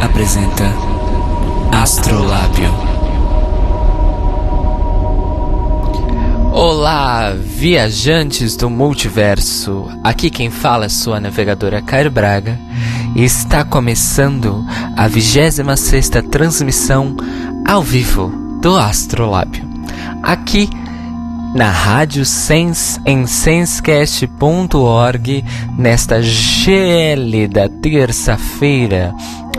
Apresenta Astrolábio. Olá, viajantes do multiverso. Aqui quem fala é sua navegadora Cairo Braga e está começando a 26 transmissão ao vivo do Astrolábio. Aqui na Rádio Sense em sensecast.org nesta gélida terça-feira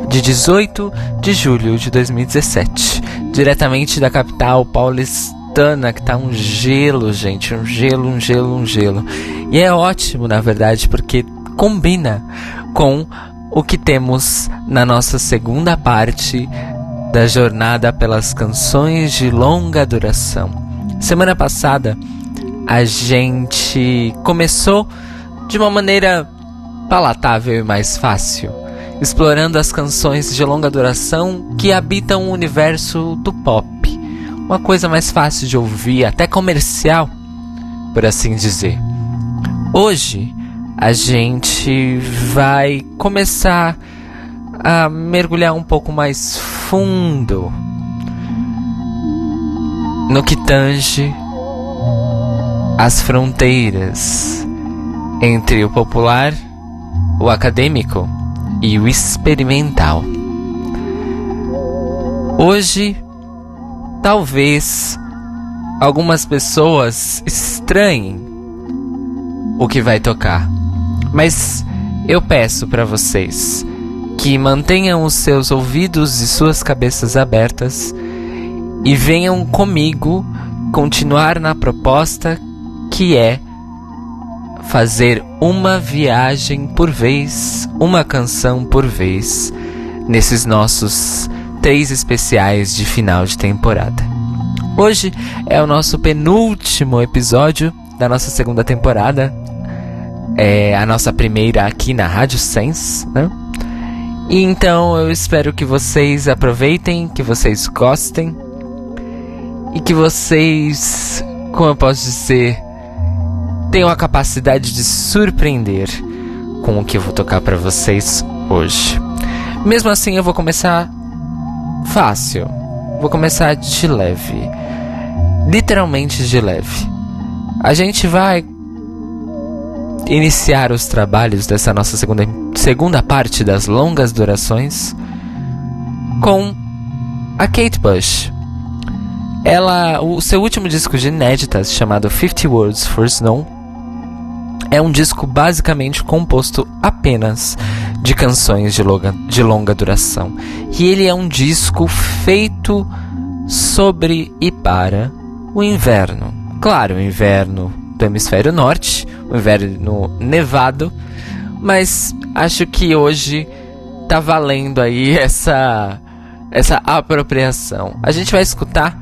de 18 de julho de 2017, diretamente da capital paulistana, que tá um gelo, gente, um gelo, um gelo, um gelo. E é ótimo, na verdade, porque combina com o que temos na nossa segunda parte da jornada pelas canções de longa duração. Semana passada a gente começou de uma maneira palatável e mais fácil, explorando as canções de longa duração que habitam o universo do pop. Uma coisa mais fácil de ouvir, até comercial, por assim dizer. Hoje a gente vai começar a mergulhar um pouco mais fundo no que tange as fronteiras entre o popular, o acadêmico e o experimental. Hoje, talvez algumas pessoas estranhem o que vai tocar, mas eu peço para vocês que mantenham os seus ouvidos e suas cabeças abertas e venham comigo continuar na proposta que é fazer uma viagem por vez, uma canção por vez, nesses nossos três especiais de final de temporada. Hoje é o nosso penúltimo episódio da nossa segunda temporada, é a nossa primeira aqui na Rádio Sense, né? E então eu espero que vocês aproveitem, que vocês gostem e que vocês, como eu posso dizer, tenham a capacidade de surpreender com o que eu vou tocar para vocês hoje. Mesmo assim, eu vou começar fácil. Vou começar de leve. Literalmente de leve. A gente vai iniciar os trabalhos dessa nossa segunda, segunda parte das longas durações com a Kate Bush. Ela, o seu último disco de inéditas, chamado 50 Words for Snow, é um disco basicamente composto apenas de canções de longa, de longa duração. E ele é um disco feito sobre e para o inverno. Claro, o inverno do hemisfério norte, o inverno nevado, mas acho que hoje tá valendo aí essa essa apropriação. A gente vai escutar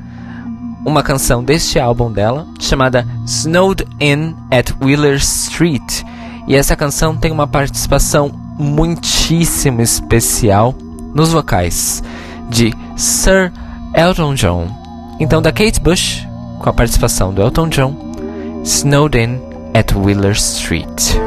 uma canção deste álbum dela, chamada Snowed In at Wheeler Street. E essa canção tem uma participação muitíssimo especial nos vocais de Sir Elton John. Então, da Kate Bush, com a participação do Elton John, Snowed In at Wheeler Street.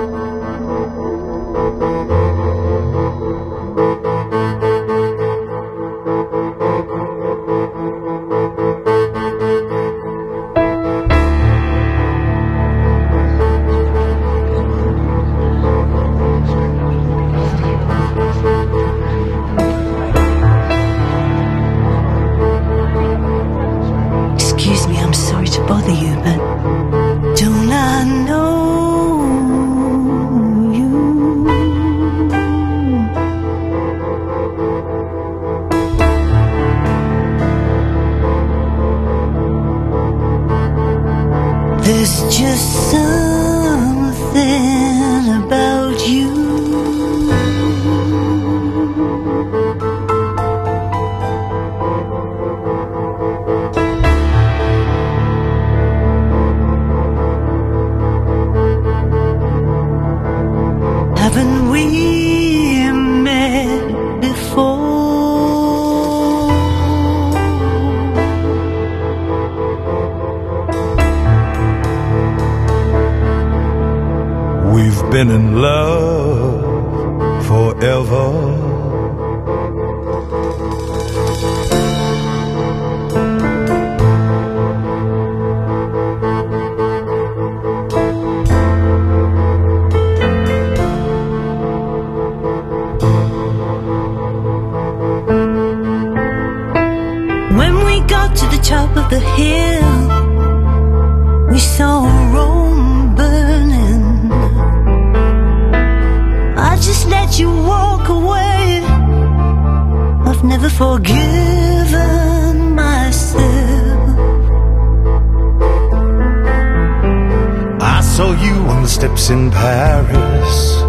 steps in Paris,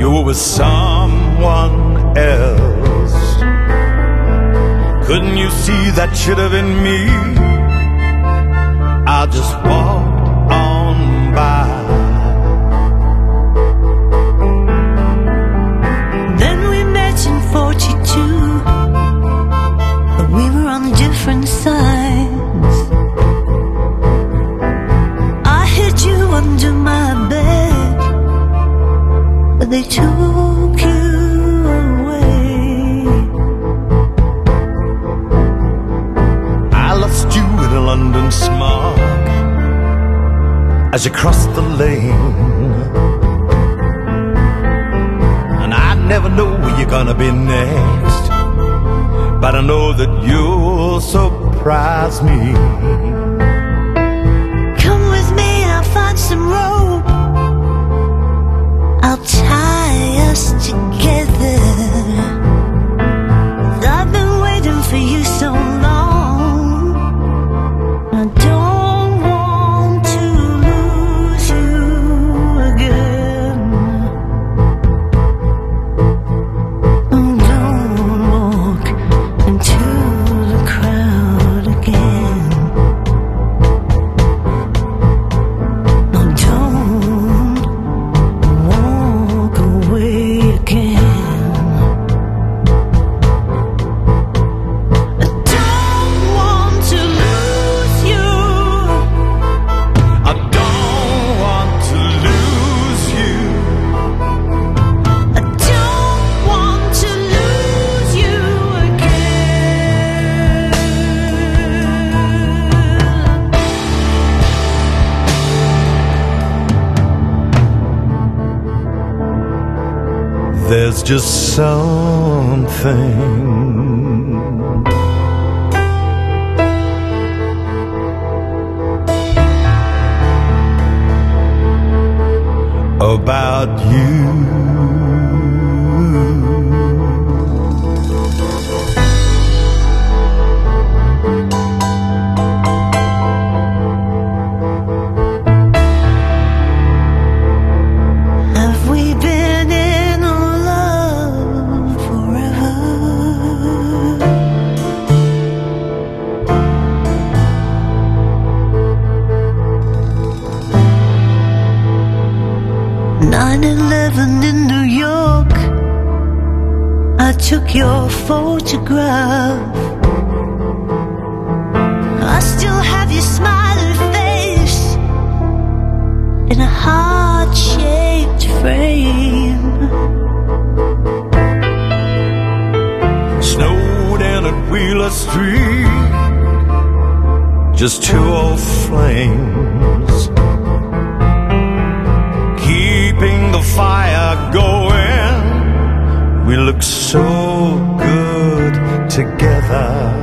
you were someone else. Couldn't you see that should have been me? I just walked. they took you away. I lost you in a London smog as you crossed the lane. And I never know where you're gonna be next, but I know that you'll surprise me. Yes, together. just something. to grow. I still have your smiling face in a heart shaped frame. Snow down at Wheeler Street, just two old flames. Keeping the fire going, we look so together.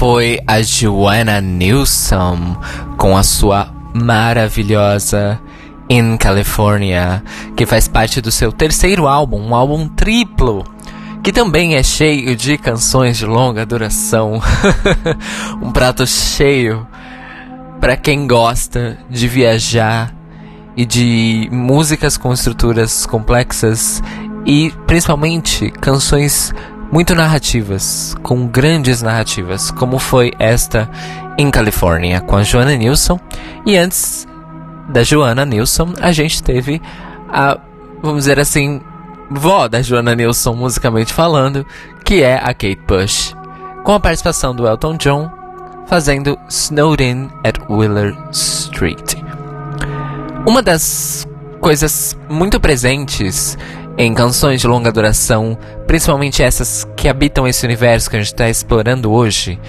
Foi a Joanna Newsom com a sua maravilhosa In California, que faz parte do seu terceiro álbum, um álbum triplo, que também é cheio de canções de longa duração. um prato cheio para quem gosta de viajar e de músicas com estruturas complexas e principalmente canções muito narrativas, com grandes narrativas, como foi esta em Califórnia com a Joanna Nilsson. E antes da Joanna Nilsson, a gente teve a, vamos dizer assim, vó da Joanna Nilsson, musicalmente falando, que é a Kate Bush, com a participação do Elton John fazendo Snowden at Wheeler Street. Uma das coisas muito presentes em canções de longa duração, principalmente essas que habitam esse universo que a gente está explorando hoje,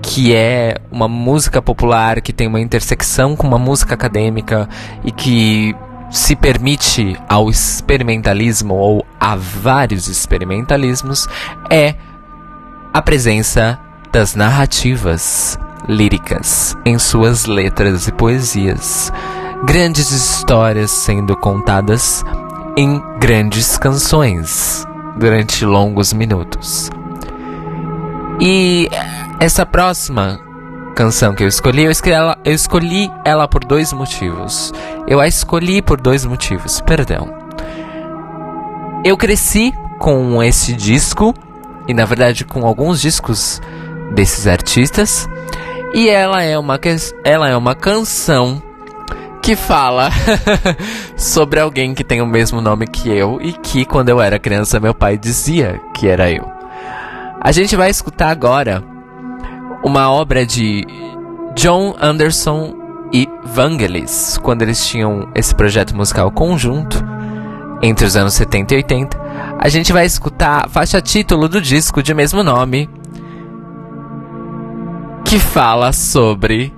que é uma música popular que tem uma intersecção com uma música acadêmica e que se permite ao experimentalismo ou a vários experimentalismos, é a presença das narrativas líricas em suas letras e poesias. Grandes histórias sendo contadas em grandes canções durante longos minutos. E essa próxima canção que eu escolhi, eu escolhi, ela, eu escolhi ela, por dois motivos. Eu a escolhi por dois motivos, perdão. Eu cresci com esse disco, e na verdade com alguns discos desses artistas, e ela é uma, ela é uma canção que fala sobre alguém que tem o mesmo nome que eu e que, quando eu era criança, meu pai dizia que era eu. A gente vai escutar agora uma obra de John Anderson e Vangelis, quando eles tinham esse projeto musical conjunto entre os anos 70 e 80. A gente vai escutar a faixa título do disco de mesmo nome, que fala sobre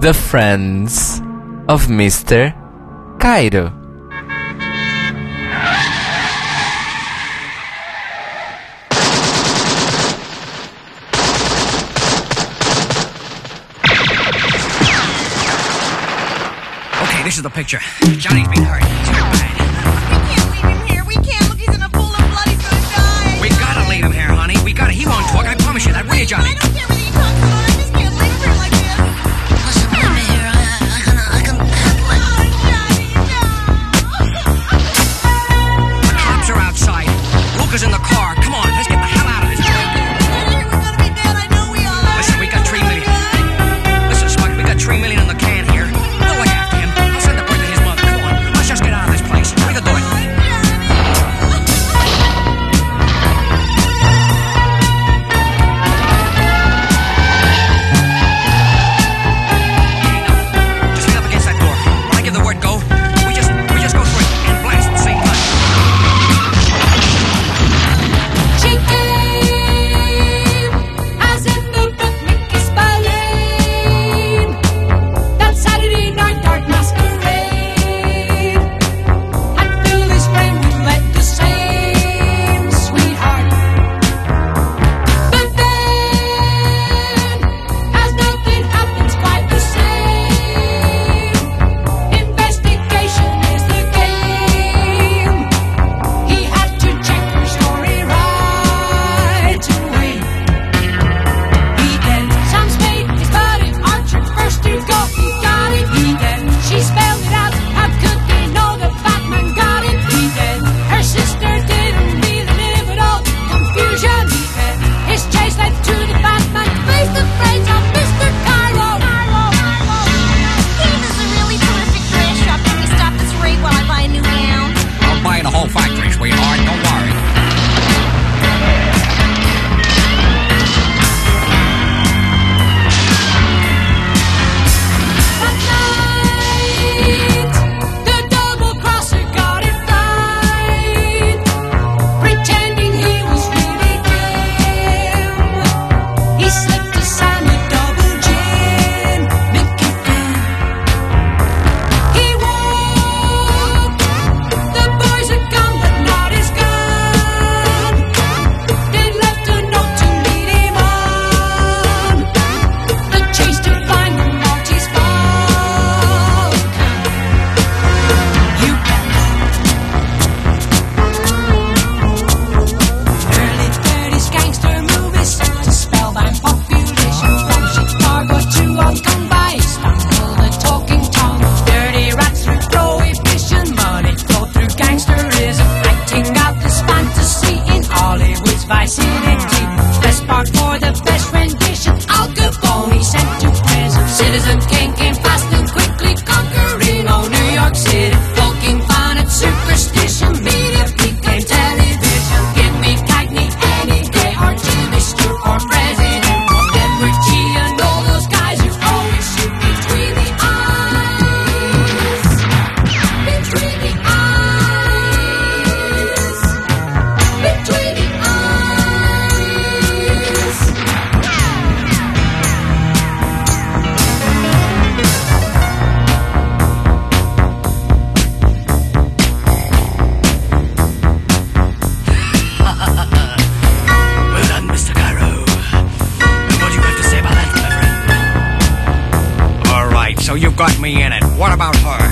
The Friends. of Mr. Cairo. Okay, this is the picture. Johnny's being hurt. He's hurt bad. We gotta leave him here, honey. We gotta. He won't talk. I promise you that. Will you, Johnny? got me in it. What about her?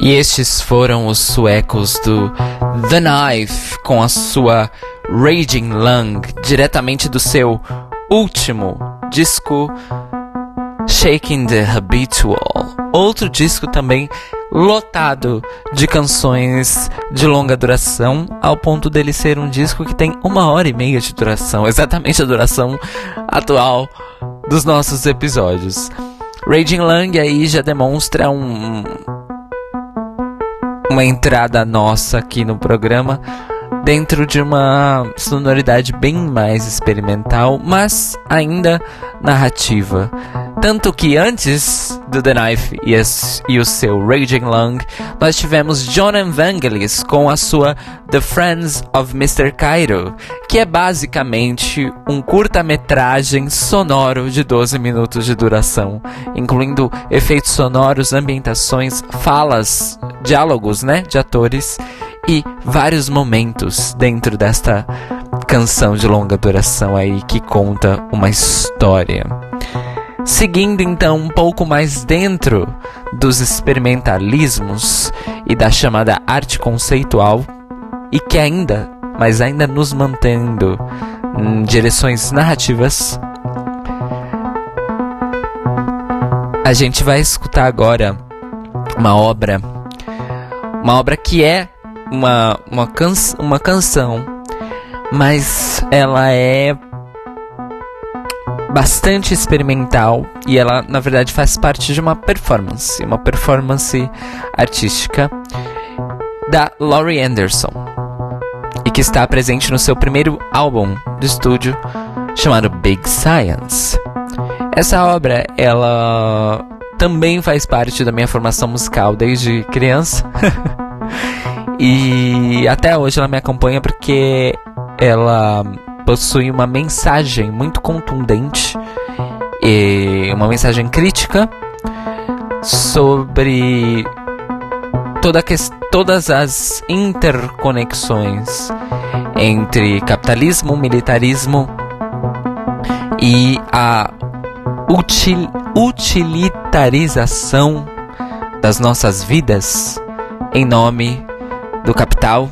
E estes foram os suecos do The Knife com a sua Raging Lung, diretamente do seu último disco Shaking the Habitual. Outro disco também lotado de canções de longa duração, ao ponto dele ser um disco que tem uma hora e meia de duração, exatamente a duração atual dos nossos episódios. Raging Lang aí já demonstra um, uma entrada nossa aqui no programa dentro de uma sonoridade bem mais experimental, mas ainda narrativa. Tanto que antes do The Knife e, as, e o seu Raging Lung, nós tivemos John Evangelis com a sua The Friends of Mr. Cairo, que é basicamente um curta-metragem sonoro de 12 minutos de duração, incluindo efeitos sonoros, ambientações, falas, diálogos, né, de atores e vários momentos dentro desta canção de longa duração aí que conta uma história. Seguindo então um pouco mais dentro dos experimentalismos e da chamada arte conceitual, e que ainda, mas ainda nos mantendo em direções narrativas, a gente vai escutar agora uma obra, uma obra que é uma, uma, can uma canção, mas ela é bastante experimental e ela na verdade faz parte de uma performance, uma performance artística da Laurie Anderson e que está presente no seu primeiro álbum de estúdio chamado Big Science. Essa obra ela também faz parte da minha formação musical desde criança. E até hoje ela me acompanha porque ela possui uma mensagem muito contundente e uma mensagem crítica sobre toda que, todas as interconexões entre capitalismo, militarismo e a util, utilitarização das nossas vidas em nome do capital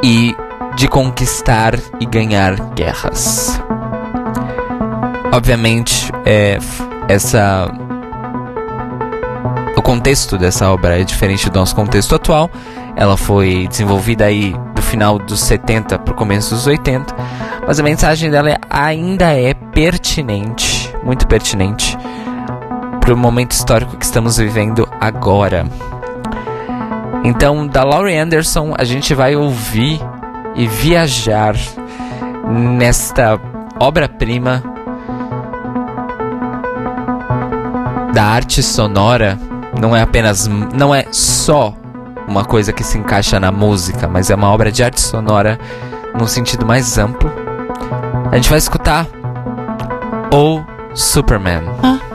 e de conquistar e ganhar guerras. Obviamente, é, essa o contexto dessa obra é diferente do nosso contexto atual. Ela foi desenvolvida aí do final dos 70 para o começo dos 80, mas a mensagem dela ainda é pertinente, muito pertinente para o momento histórico que estamos vivendo agora. Então, da Laurie Anderson, a gente vai ouvir e viajar nesta obra-prima da arte sonora. Não é apenas, não é só uma coisa que se encaixa na música, mas é uma obra de arte sonora num sentido mais amplo. A gente vai escutar o Superman. Hi.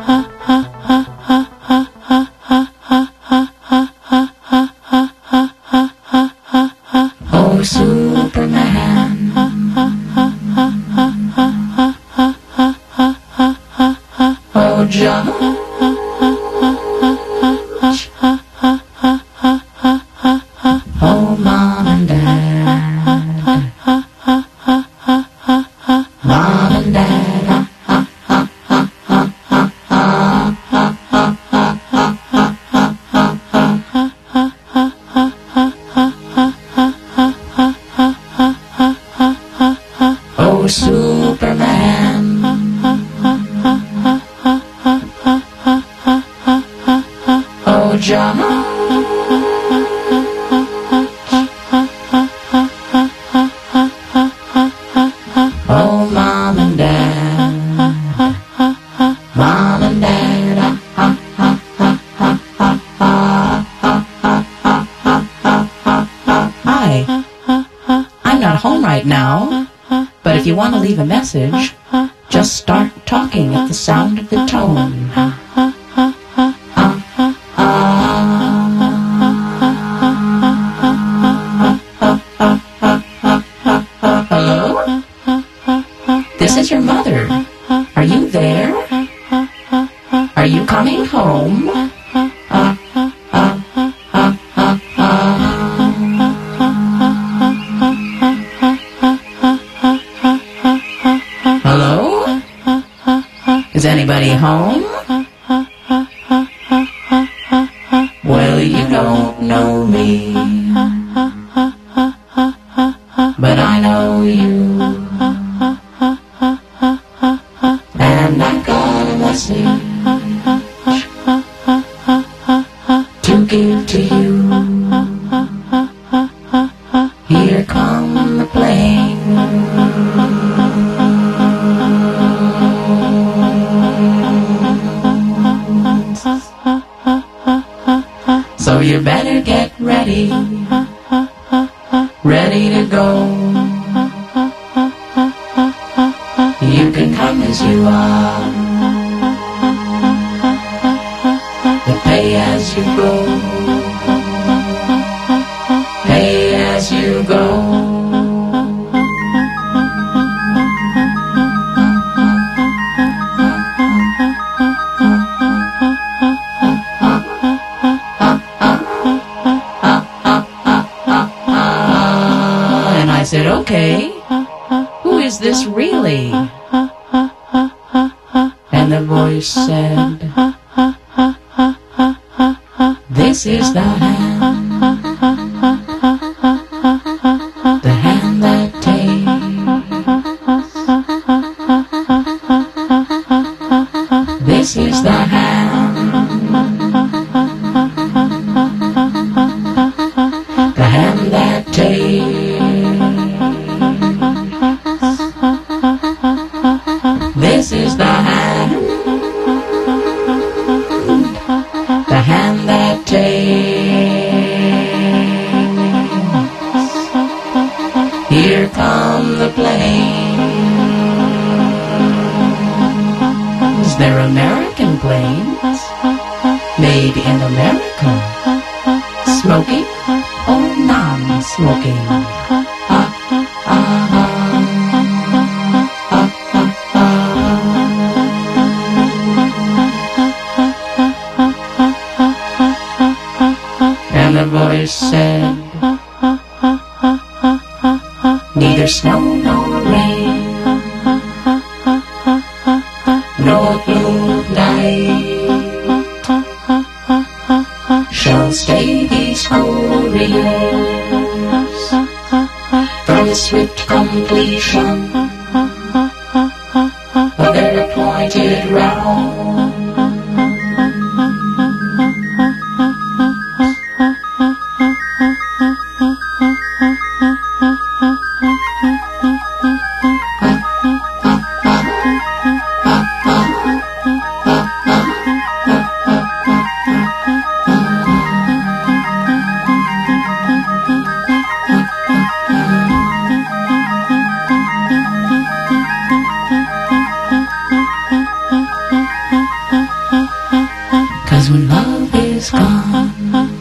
huh?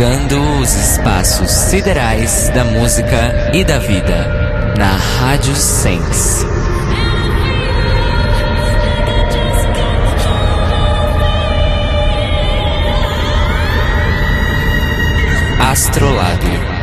Navegando os espaços siderais da música e da vida na Rádio Sense. Astrolábio.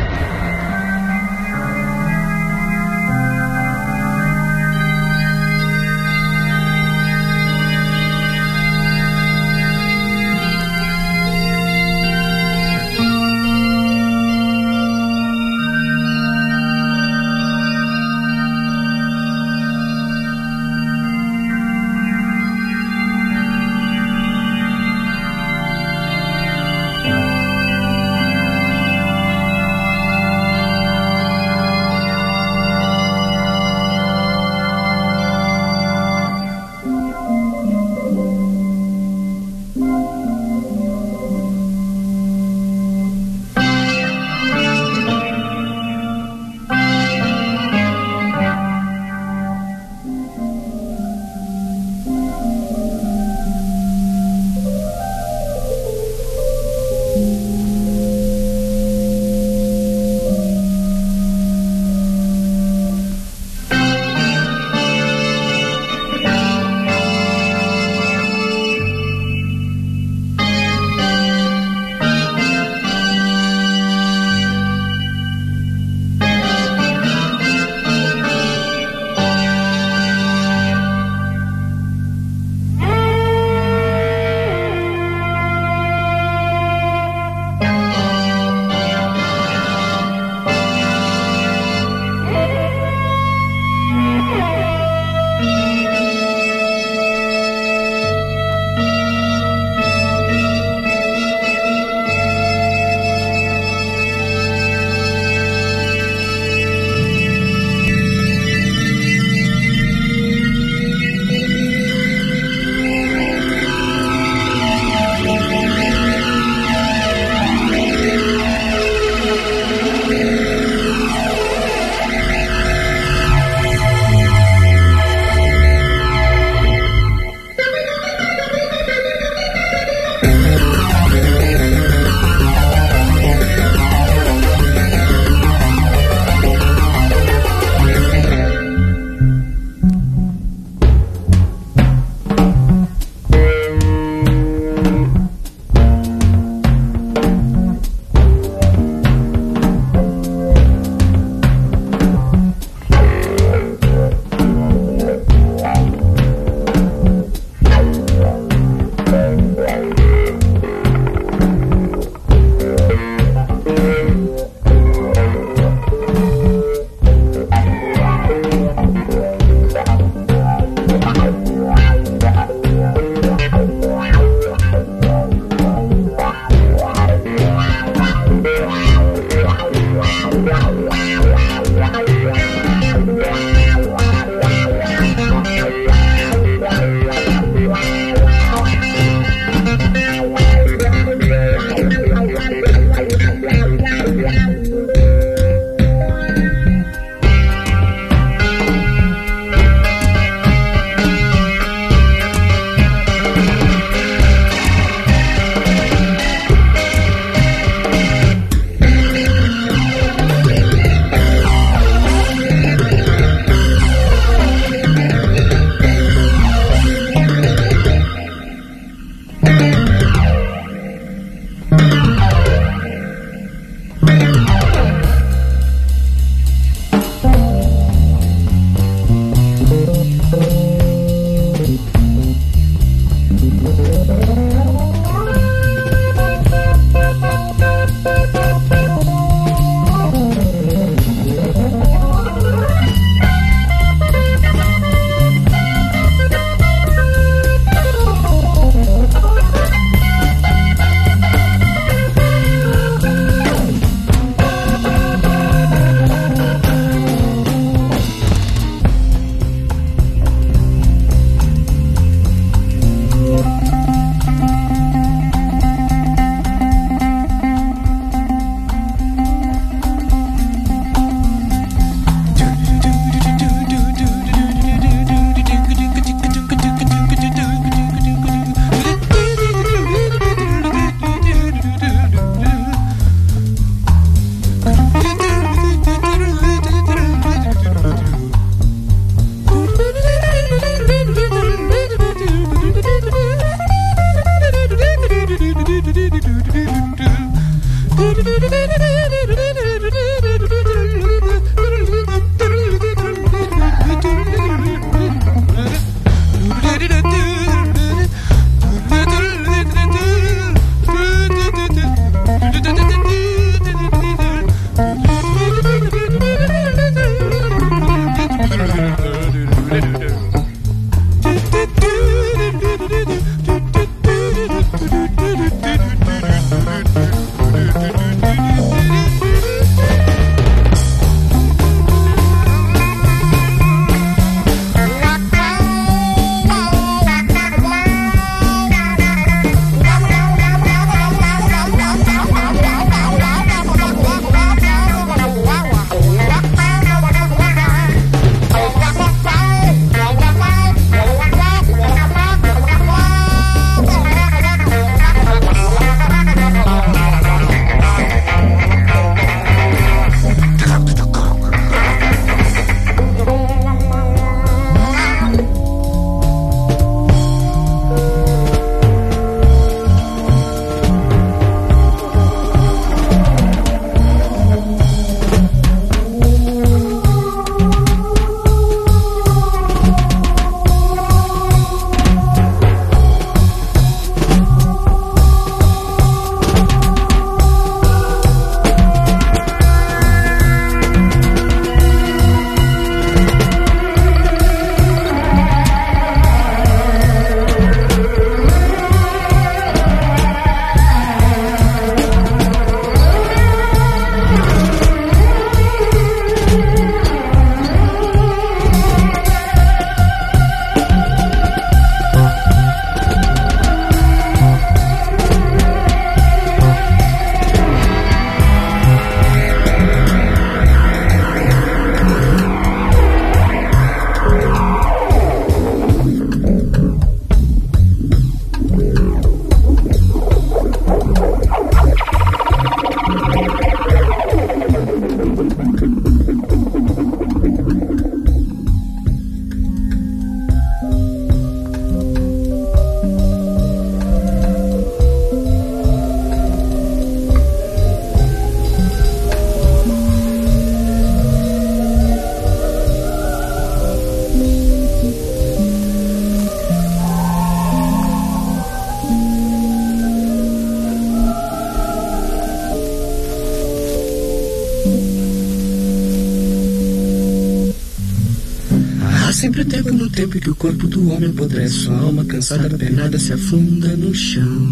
Tempo que o corpo do homem apodrece, sua alma cansada, penada, se afunda no chão.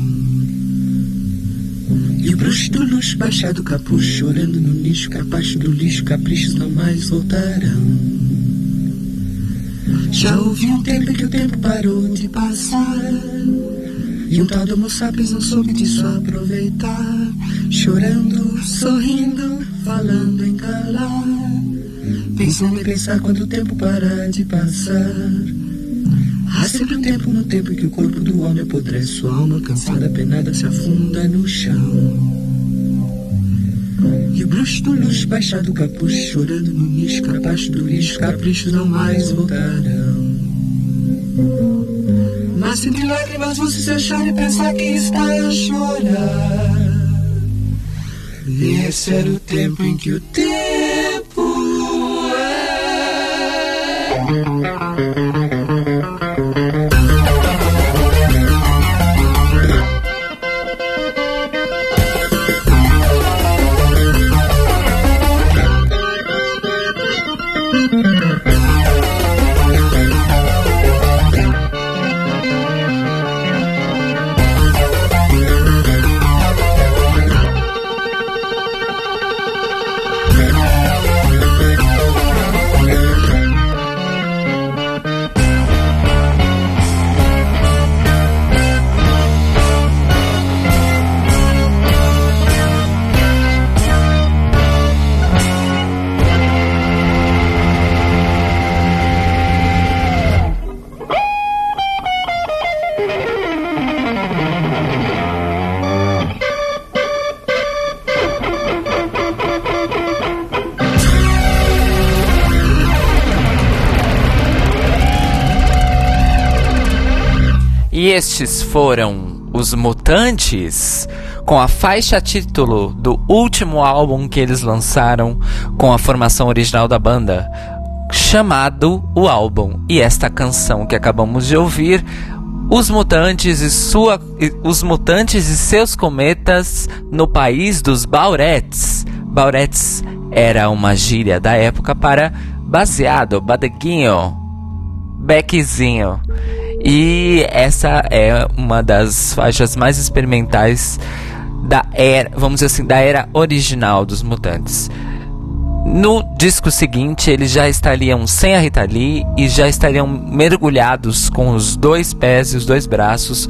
E o bruxo do luxo, baixado o capuz, chorando no nicho, capaz do lixo, caprichos não mais voltarão. Já houve um tempo em que o tempo parou de passar. E um tal de homo não soube disso aproveitar. Chorando, sorrindo, falando em calar. Pensando em pensar quando o tempo parar de passar. Há sempre um tempo no tempo em que o corpo do homem apodrece, sua alma cansada, penada, se afunda no chão. E o bruxo do luxo, baixado o capuz, chorando no nicho, capaz do lixo, caprichos não mais voltarão. Mas entre lágrimas você se achar e pensar que está a chorar. E esse era o tempo em que o tempo foram Os Mutantes, com a faixa título do último álbum que eles lançaram com a formação original da banda, chamado o álbum. E esta canção que acabamos de ouvir, Os Mutantes e sua Os Mutantes e seus cometas no país dos Bauretes. Bauretes era uma gíria da época para baseado, badeguinho, beckzinho. E essa é uma das faixas mais experimentais da era, vamos dizer assim, da era original dos Mutantes. No disco seguinte, eles já estariam sem a Rita Lee e já estariam mergulhados com os dois pés e os dois braços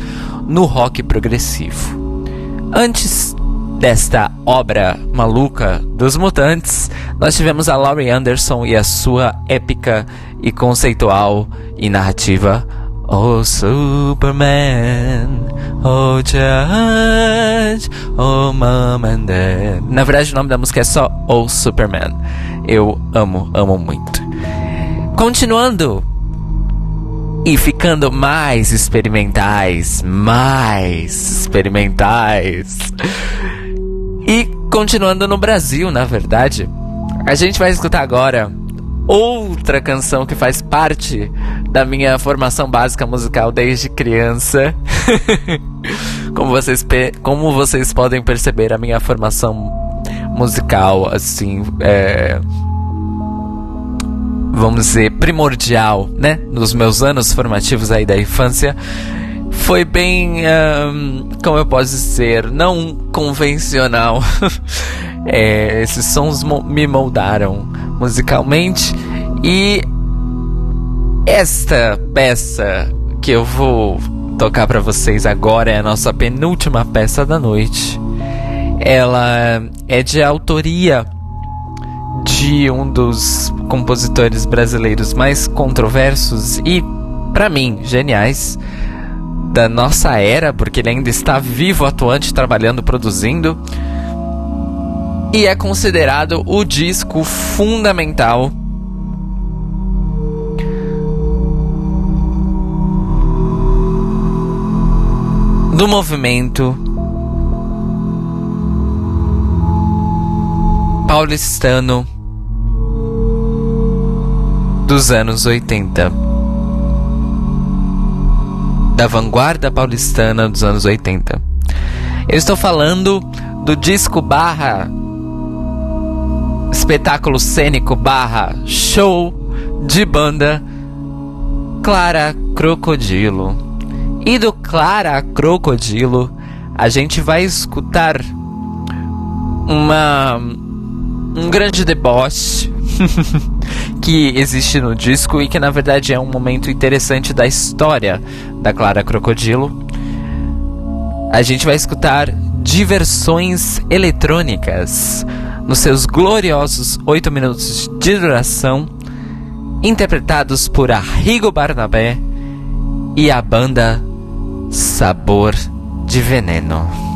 no rock progressivo. Antes desta obra maluca dos mutantes, nós tivemos a Laurie Anderson e a sua épica e conceitual e narrativa Oh Superman, oh Judge, oh Mom and Dad. Na verdade, o nome da música é só Oh Superman. Eu amo, amo muito. Continuando e ficando mais experimentais, mais experimentais. E continuando no Brasil, na verdade, a gente vai escutar agora outra canção que faz parte da minha formação básica musical desde criança. como, vocês como vocês podem perceber, a minha formação musical, assim, é. Vamos dizer, primordial, né? Nos meus anos formativos aí da infância. Foi bem. Um, como eu posso dizer? Não convencional. é, esses sons mo me moldaram musicalmente. E esta peça que eu vou tocar para vocês agora é a nossa penúltima peça da noite. Ela é de autoria de um dos compositores brasileiros mais controversos e, para mim, geniais da nossa era, porque ele ainda está vivo, atuante, trabalhando, produzindo e é considerado o disco fundamental do movimento paulistano dos anos 80. Da vanguarda paulistana dos anos 80. Eu estou falando do disco barra espetáculo cênico barra show de banda Clara Crocodilo. E do Clara Crocodilo a gente vai escutar uma um grande deboche que existe no disco e que na verdade é um momento interessante da história da Clara Crocodilo. A gente vai escutar diversões eletrônicas nos seus gloriosos 8 minutos de duração, interpretados por Arrigo Barnabé e a banda Sabor de Veneno.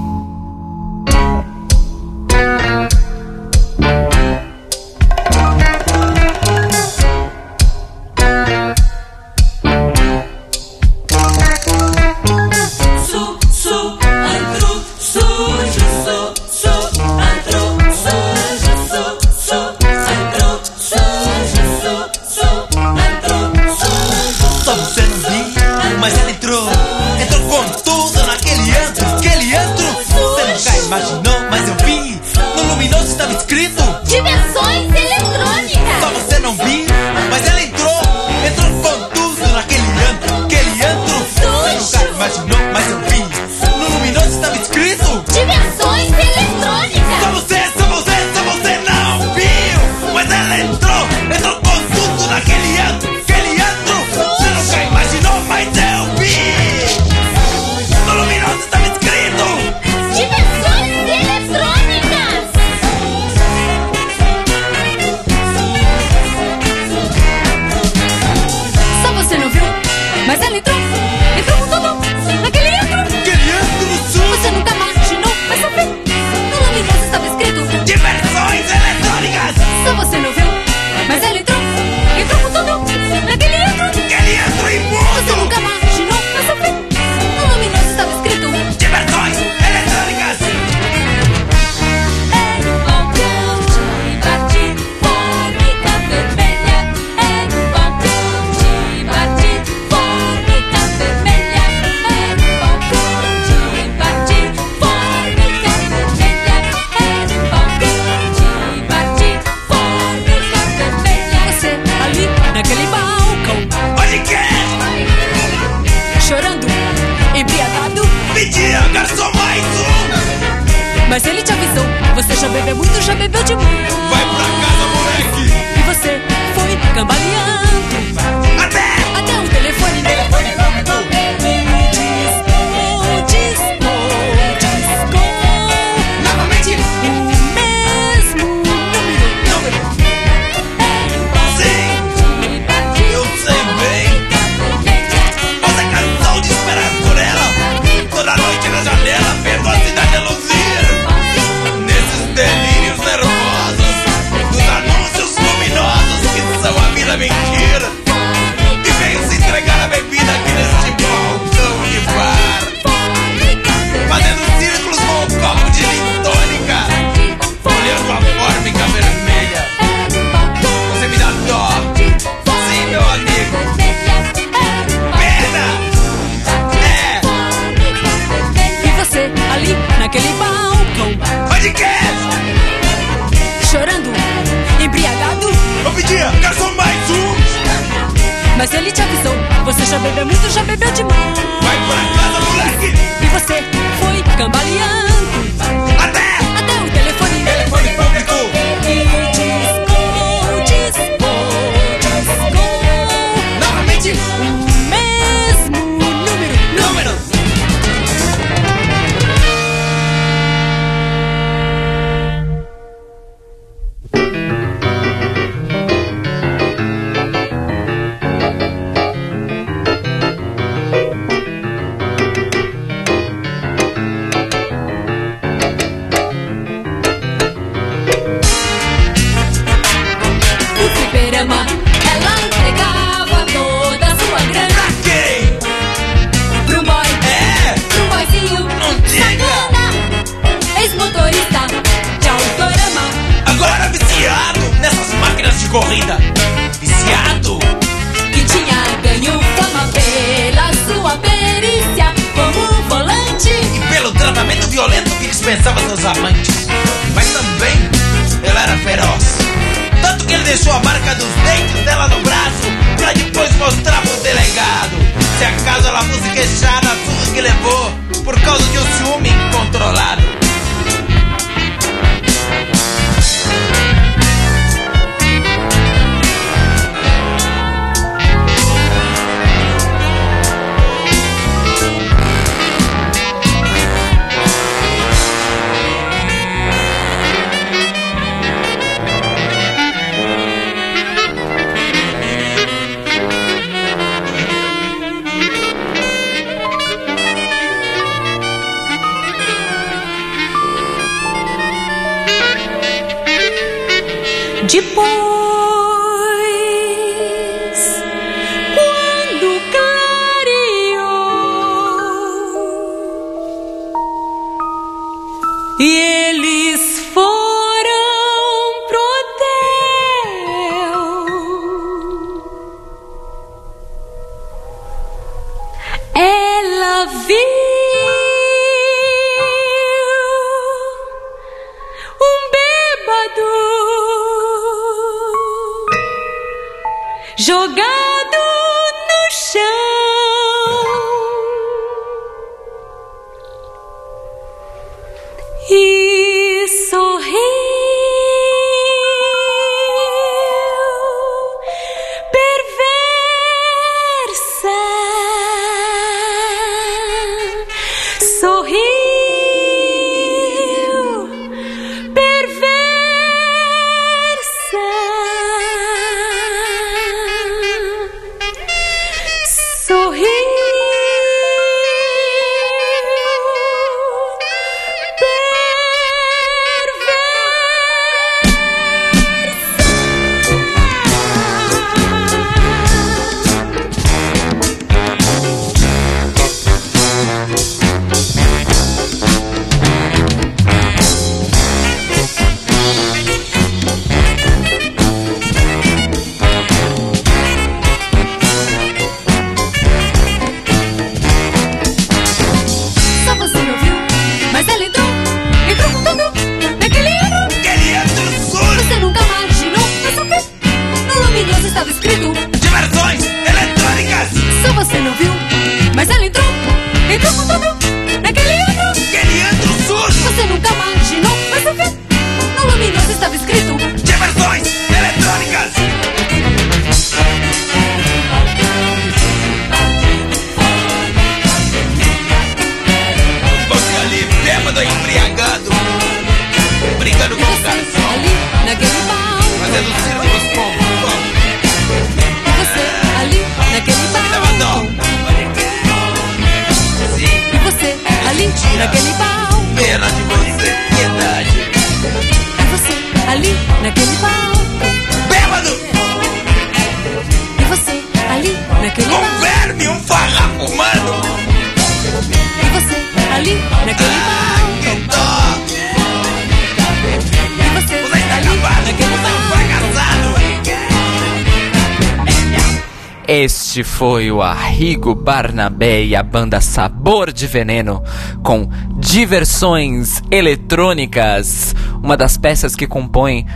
O Arrigo Barnabé e a banda Sabor de Veneno com Diversões Eletrônicas, uma das peças que compõem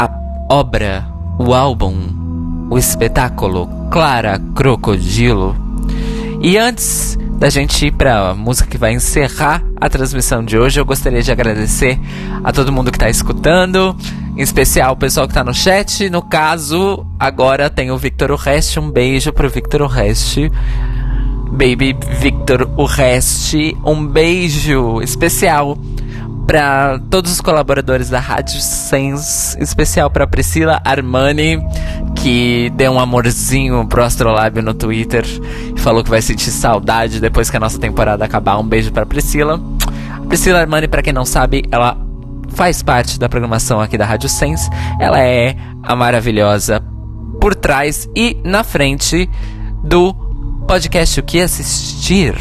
a obra, o álbum, o espetáculo Clara Crocodilo. E antes da gente ir para a música que vai encerrar a transmissão de hoje, eu gostaria de agradecer a todo mundo que está escutando, em especial o pessoal que está no chat. No caso, agora tem o Victor Urreste. Um beijo pro Victor Urreste. Baby Victor Urreste. Um beijo especial para todos os colaboradores da Rádio Sense, especial para Priscila Armani, que deu um amorzinho pro Astrolábio no Twitter e falou que vai sentir saudade depois que a nossa temporada acabar. Um beijo para Priscila. Priscila Armani, para quem não sabe, ela faz parte da programação aqui da Rádio Sense. Ela é a maravilhosa por trás e na frente do podcast O que assistir.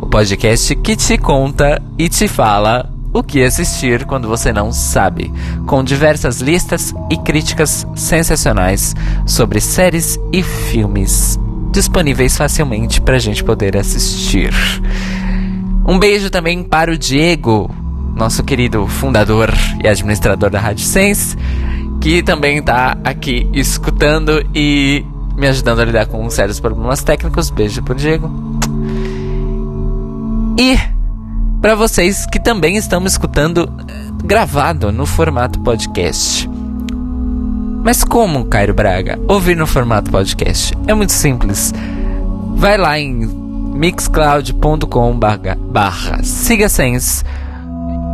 O podcast que te conta e te fala o que assistir quando você não sabe, com diversas listas e críticas sensacionais sobre séries e filmes disponíveis facilmente para a gente poder assistir. Um beijo também para o Diego, nosso querido fundador e administrador da Rádio Sense, que também está aqui escutando e me ajudando a lidar com sérios problemas técnicos. Beijo pro Diego. E para vocês que também estão me escutando eh, gravado no formato podcast. Mas como, Cairo Braga, ouvir no formato podcast? É muito simples. Vai lá em mixcloud.com barra siga sense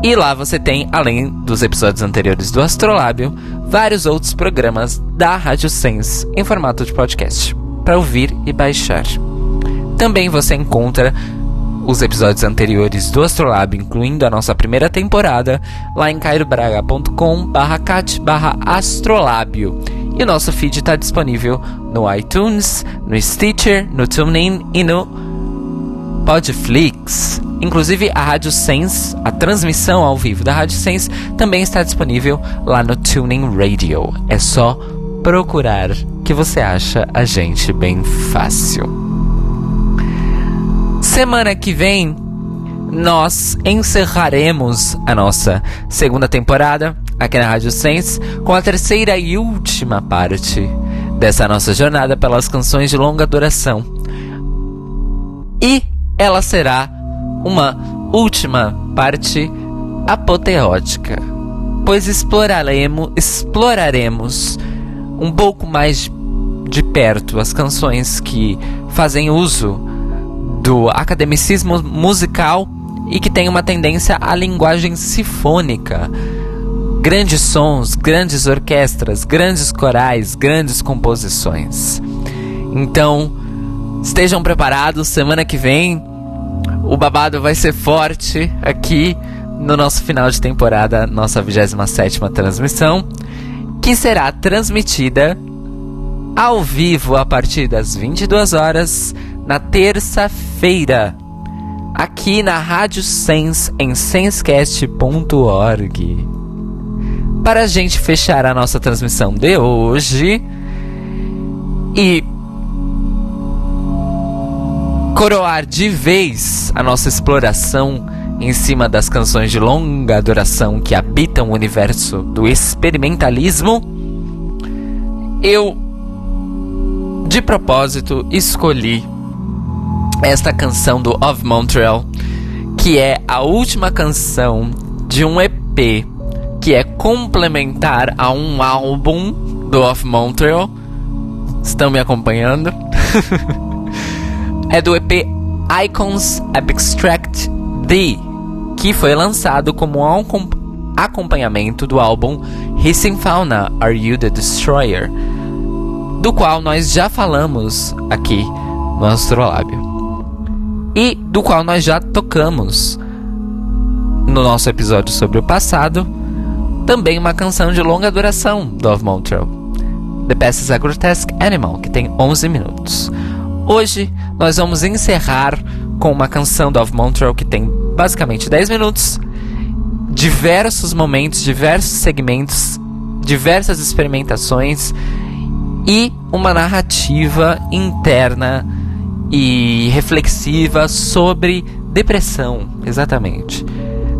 e lá você tem, além dos episódios anteriores do Astrolábio, vários outros programas da Rádio Sense em formato de podcast para ouvir e baixar. Também você encontra os episódios anteriores do Astrolab, incluindo a nossa primeira temporada, lá em cairobraga.com barra cat barra astrolábio. E o nosso feed está disponível no iTunes, no Stitcher, no TuneIn e no Podflix. Inclusive a Rádio Sense, a transmissão ao vivo da Rádio Sense, também está disponível lá no Tuning Radio. É só procurar que você acha a gente bem fácil. Semana que vem nós encerraremos a nossa segunda temporada aqui na Rádio Sense com a terceira e última parte dessa nossa jornada pelas canções de longa duração. E ela será uma última parte apoteótica, pois exploraremos, exploraremos um pouco mais de perto as canções que fazem uso do academicismo musical e que tem uma tendência à linguagem sinfônica. Grandes sons, grandes orquestras, grandes corais, grandes composições. Então, estejam preparados, semana que vem o babado vai ser forte aqui no nosso final de temporada, nossa 27 transmissão, que será transmitida ao vivo a partir das 22 horas na terça-feira, aqui na Rádio Sense em sensecast.org. Para a gente fechar a nossa transmissão de hoje e coroar de vez a nossa exploração em cima das canções de longa duração que habitam o universo do experimentalismo, eu de propósito escolhi esta canção do Of Montreal, que é a última canção de um EP que é complementar a um álbum do Of Montreal. Estão me acompanhando? é do EP Icons Abstract D, que foi lançado como acompanhamento do álbum Hissing Fauna Are You the Destroyer, do qual nós já falamos aqui no Astrolábio e do qual nós já tocamos no nosso episódio sobre o passado, também uma canção de longa duração do Of Montreal, The is a Grotesque Animal, que tem 11 minutos. Hoje nós vamos encerrar com uma canção do Of Montreal que tem basicamente 10 minutos, diversos momentos, diversos segmentos, diversas experimentações e uma narrativa interna e reflexiva sobre depressão, exatamente.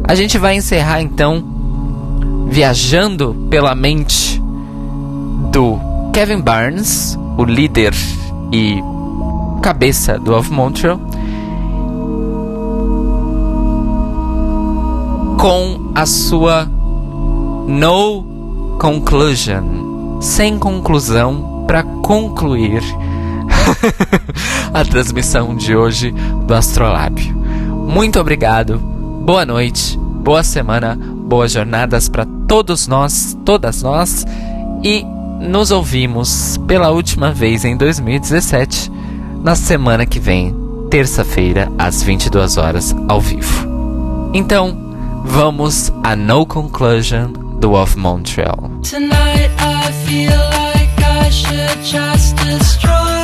A gente vai encerrar então viajando pela mente do Kevin Barnes, o líder e cabeça do Of Montreal, com a sua No Conclusion, sem conclusão para concluir a transmissão de hoje do Astrolábio. Muito obrigado, boa noite, boa semana, boas jornadas para todos nós, todas nós, e nos ouvimos pela última vez em 2017, na semana que vem, terça-feira, às 22 horas, ao vivo. Então, vamos a No Conclusion do Of Montreal. Tonight I feel like I should just destroy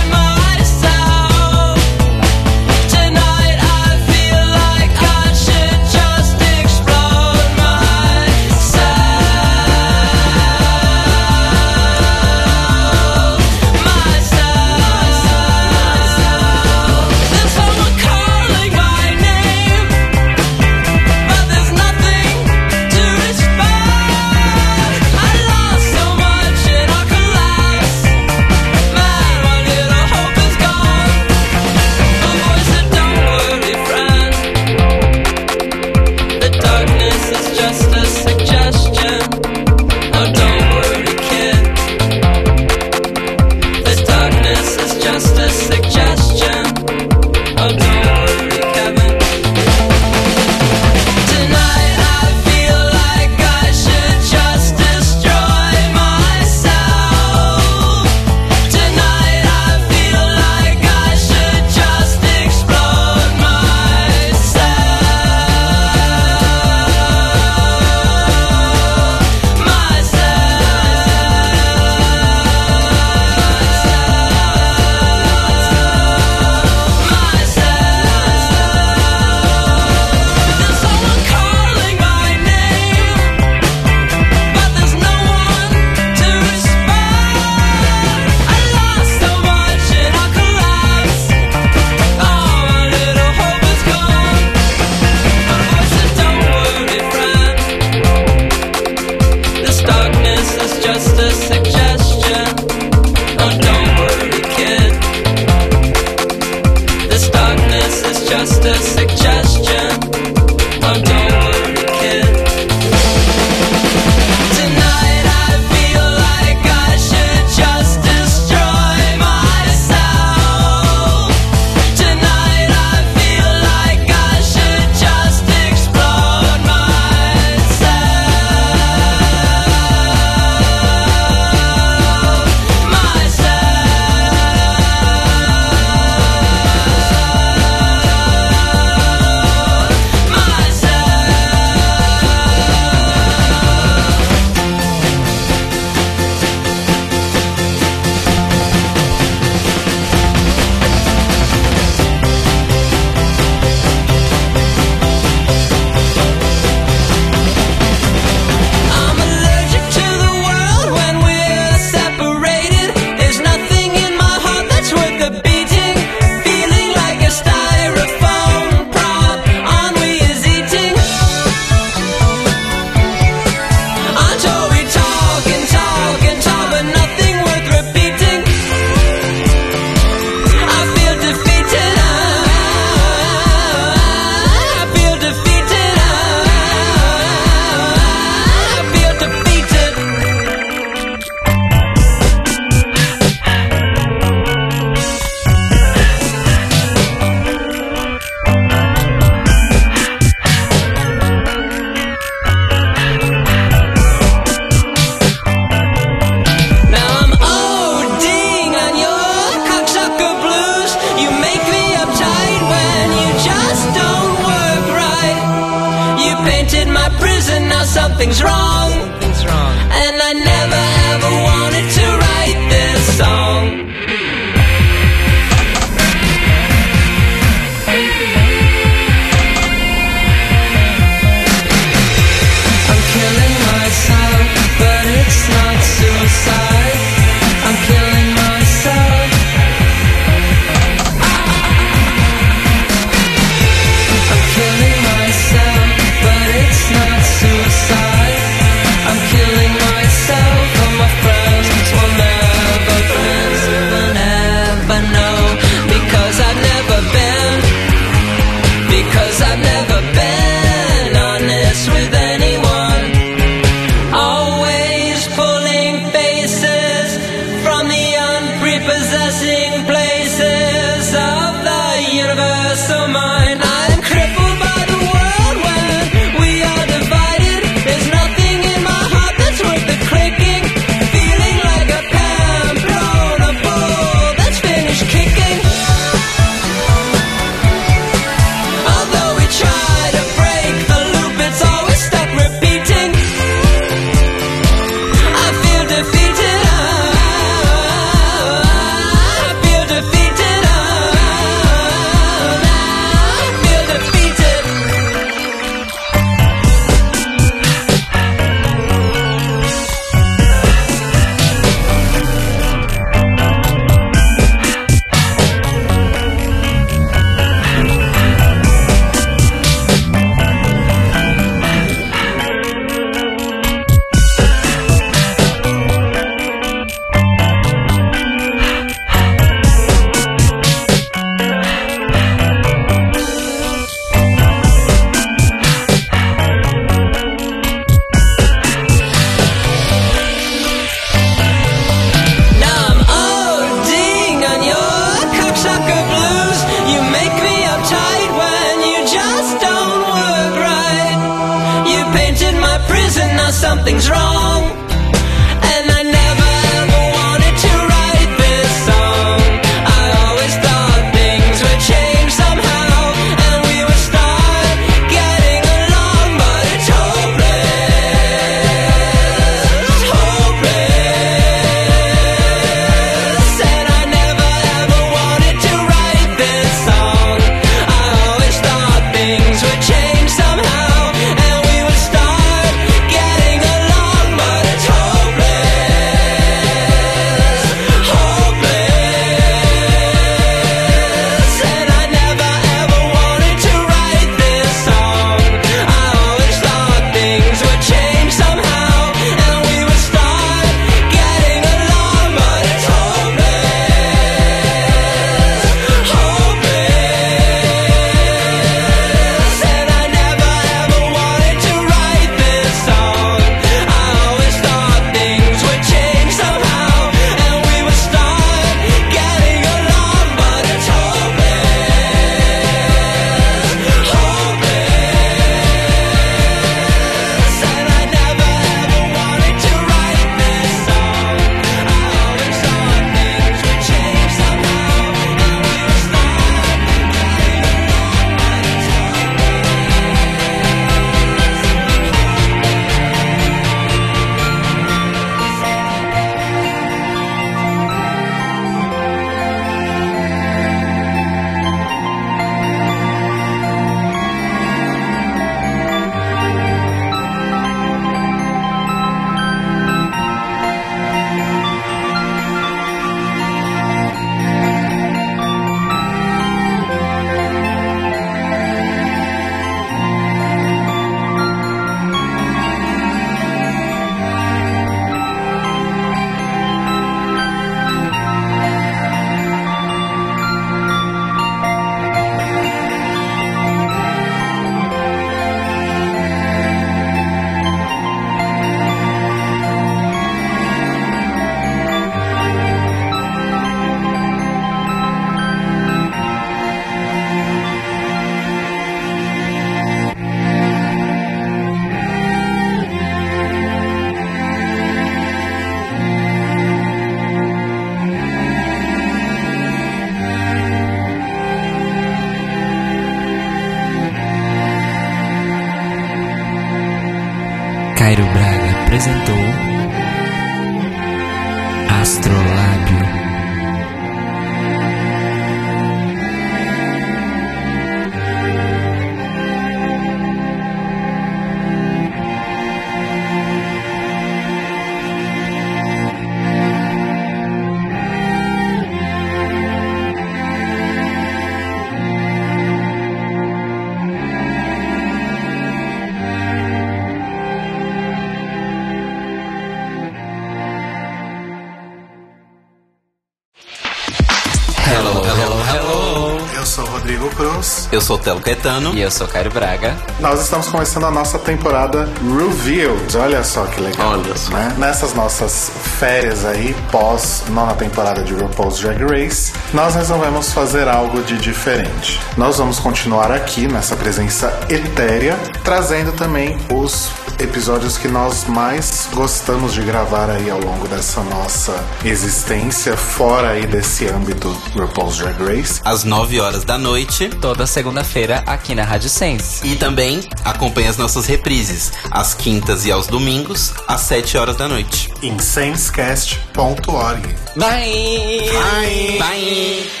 Eu sou o Telo Caetano. E eu sou o Cairo Braga. Nós estamos começando a nossa temporada Revealed. Olha só que legal. Olha só. Né? Nessas nossas férias aí, pós nona temporada de RuPaul's Drag Race, nós resolvemos fazer algo de diferente. Nós vamos continuar aqui nessa presença etérea, trazendo também os episódios que nós mais gostamos de gravar aí ao longo dessa nossa existência, fora aí desse âmbito RuPaul's Drag Race. Às 9 horas da noite. Toda segunda-feira aqui na Rádio Sense. E também acompanhe as nossas reprises, às quintas e aos domingos, às 7 horas da noite. em sensecast.org. Bye! Bye! Bye!